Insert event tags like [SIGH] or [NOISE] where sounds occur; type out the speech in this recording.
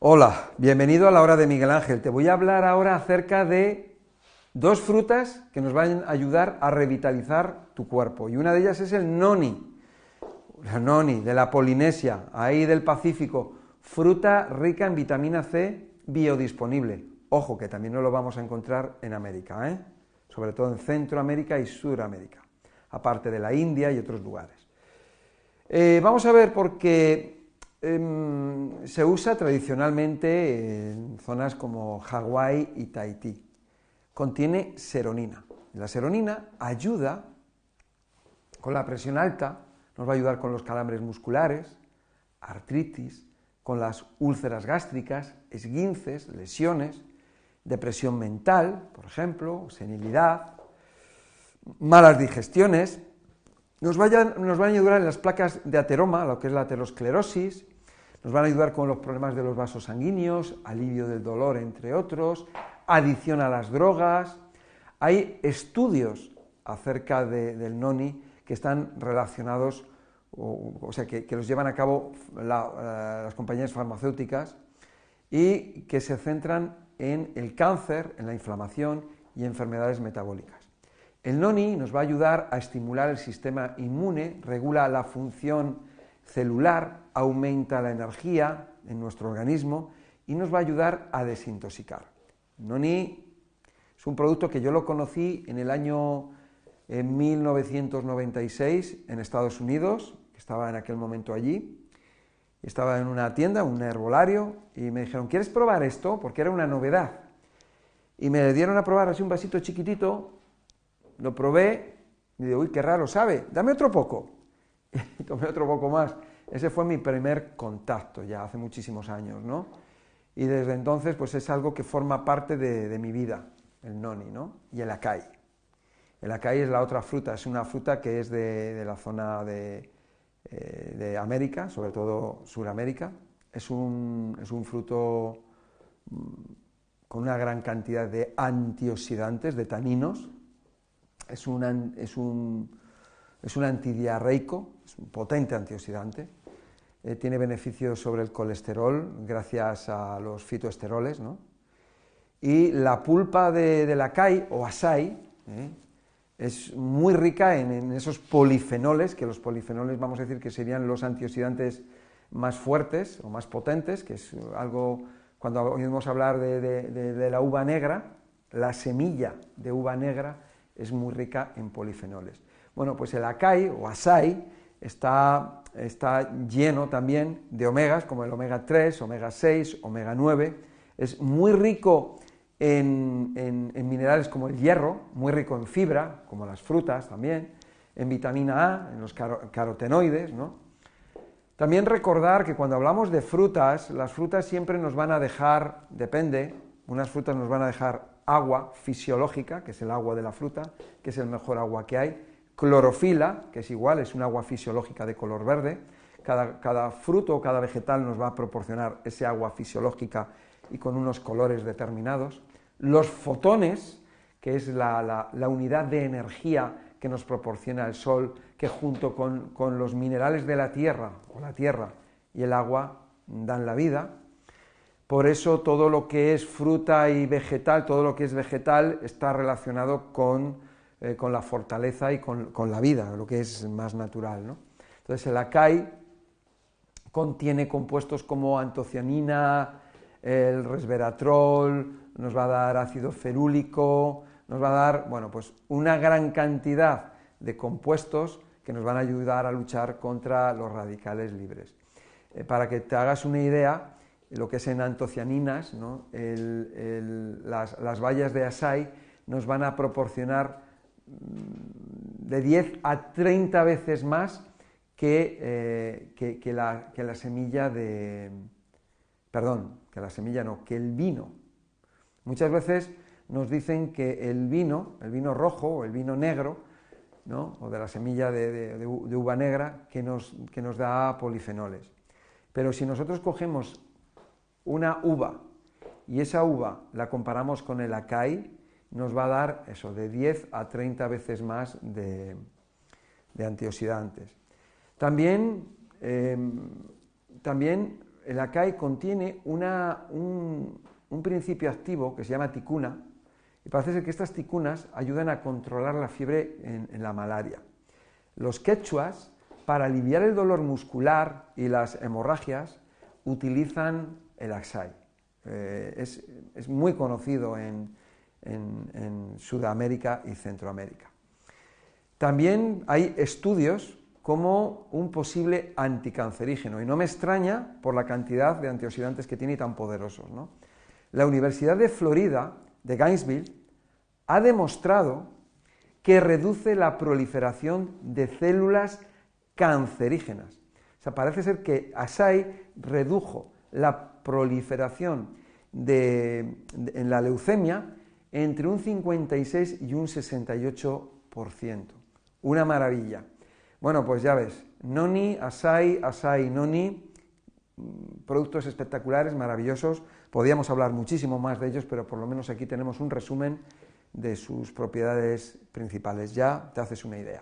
Hola, bienvenido a la hora de Miguel Ángel. Te voy a hablar ahora acerca de dos frutas que nos van a ayudar a revitalizar tu cuerpo. Y una de ellas es el noni, la noni de la Polinesia, ahí del Pacífico. Fruta rica en vitamina C biodisponible. Ojo, que también no lo vamos a encontrar en América, ¿eh? sobre todo en Centroamérica y Suramérica, aparte de la India y otros lugares. Eh, vamos a ver por Em, se usa tradicionalmente en zonas como Hawái y Tahití. Contiene seronina. La seronina ayuda con la presión alta, nos va a ayudar con los calambres musculares, artritis, con las úlceras gástricas, esguinces, lesiones, depresión mental, por ejemplo, senilidad, malas digestiones, nos, van a ayudar en las placas de ateroma, lo que es la aterosclerosis, nos van a ayudar con los problemas de los vasos sanguíneos, alivio del dolor, entre otros, adicción a las drogas. Hay estudios acerca del noni que están relacionados, o, sea, que, los llevan a cabo eh, las compañías farmacéuticas y que se centran en el cáncer, en la inflamación y enfermedades metabólicas. El noni nos va a ayudar a estimular el sistema inmune, regula la función celular, aumenta la energía en nuestro organismo y nos va a ayudar a desintoxicar. Noni es un producto que yo lo conocí en el año 1996 en Estados Unidos, que estaba en aquel momento allí. Estaba en una tienda, un herbolario, y me dijeron, ¿quieres probar esto? Porque era una novedad. Y me dieron a probar así un vasito chiquitito, lo probé y digo, uy, qué raro sabe, dame otro poco. Y [LAUGHS] tomé otro poco más. Ese fue mi primer contacto ya hace muchísimos años, ¿no? Y desde entonces, pues es algo que forma parte de, mi vida, el noni, ¿no? Y el acai. El acai es la otra fruta, es una fruta que es de, la zona de, eh, de, América, sobre todo Suramérica. Es un, es un fruto mm, con una gran cantidad de antioxidantes, de taninos, es un, es un, es un antidiarreico, es un potente antioxidante, eh, tiene beneficios sobre el colesterol gracias a los fitoesteroles, ¿no? Y la pulpa de, la kai o asai ¿eh? es muy rica en, esos polifenoles, que los polifenoles vamos a decir que serían los antioxidantes más fuertes o más potentes, que es algo, cuando oímos hablar de la uva negra, la semilla de uva negra es muy rica en polifenoles. Bueno, pues el acai o asai está, está lleno también de omegas, como el omega 3, omega 6, omega 9. Es muy rico en, minerales como el hierro, muy rico en fibra, como las frutas también, en vitamina A, en los carotenoides, ¿no? También recordar que cuando hablamos de frutas, las frutas siempre nos van a dejar, depende, unas frutas nos van a dejar agua fisiológica, que es el agua de la fruta, que es el mejor agua que hay, clorofila, que es igual, es un agua fisiológica de color verde, cada, fruto o cada vegetal nos va a proporcionar ese agua fisiológica y con unos colores determinados, los fotones, que es la, unidad de energía que nos proporciona el Sol, que junto con, con los minerales de la Tierra, o la Tierra y el agua, dan la vida, por eso todo lo que es fruta y vegetal, todo lo que es vegetal está relacionado con, eh, la fortaleza y con, la vida, lo que es más natural. Entonces el acai contiene compuestos como antocianina, el resveratrol, nos va a dar ácido ferúlico, nos va a dar, bueno, pues una gran cantidad de compuestos que nos van a ayudar a luchar contra los radicales libres. Eh, para que te hagas una idea, lo que es en antocianinas, las, bayas de asai nos van a proporcionar mm, de 10 a 30 veces más eh, que, que, la, que, la, semilla de... Perdón, que la semilla no, que el vino. Muchas veces nos dicen que el vino, el vino rojo o el vino negro, o de la semilla de, de uva negra, que nos, que nos da polifenoles. Pero si nosotros cogemos una uva y esa uva la comparamos con el acai, nos va a dar eso, de 10 a 30 veces más de, antioxidantes. También, em, también el acai contiene un, principio activo que se llama ticuna, y parece ser que estas ticunas ayudan a controlar la fiebre en, la malaria. Los quechuas, para aliviar el dolor muscular y las hemorragias, utilizan el axai. Eh, es, muy conocido en Sudamérica y Centroamérica. También hay estudios como un posible anticancerígeno y no me extraña por la cantidad de antioxidantes que tiene y tan poderosos. La Universidad de Florida, de Gainesville, ha demostrado que reduce la proliferación de células cancerígenas. O sea, parece ser que Asai redujo la proliferación en la leucemia entre un 56 y un 68%. Una maravilla. Bueno, pues ya ves, Noni, Asai, Asai, Noni, mm, productos espectaculares, maravillosos. Podríamos hablar muchísimo más de ellos, pero por lo menos aquí tenemos un resumen de sus propiedades principales. Ya te haces una idea.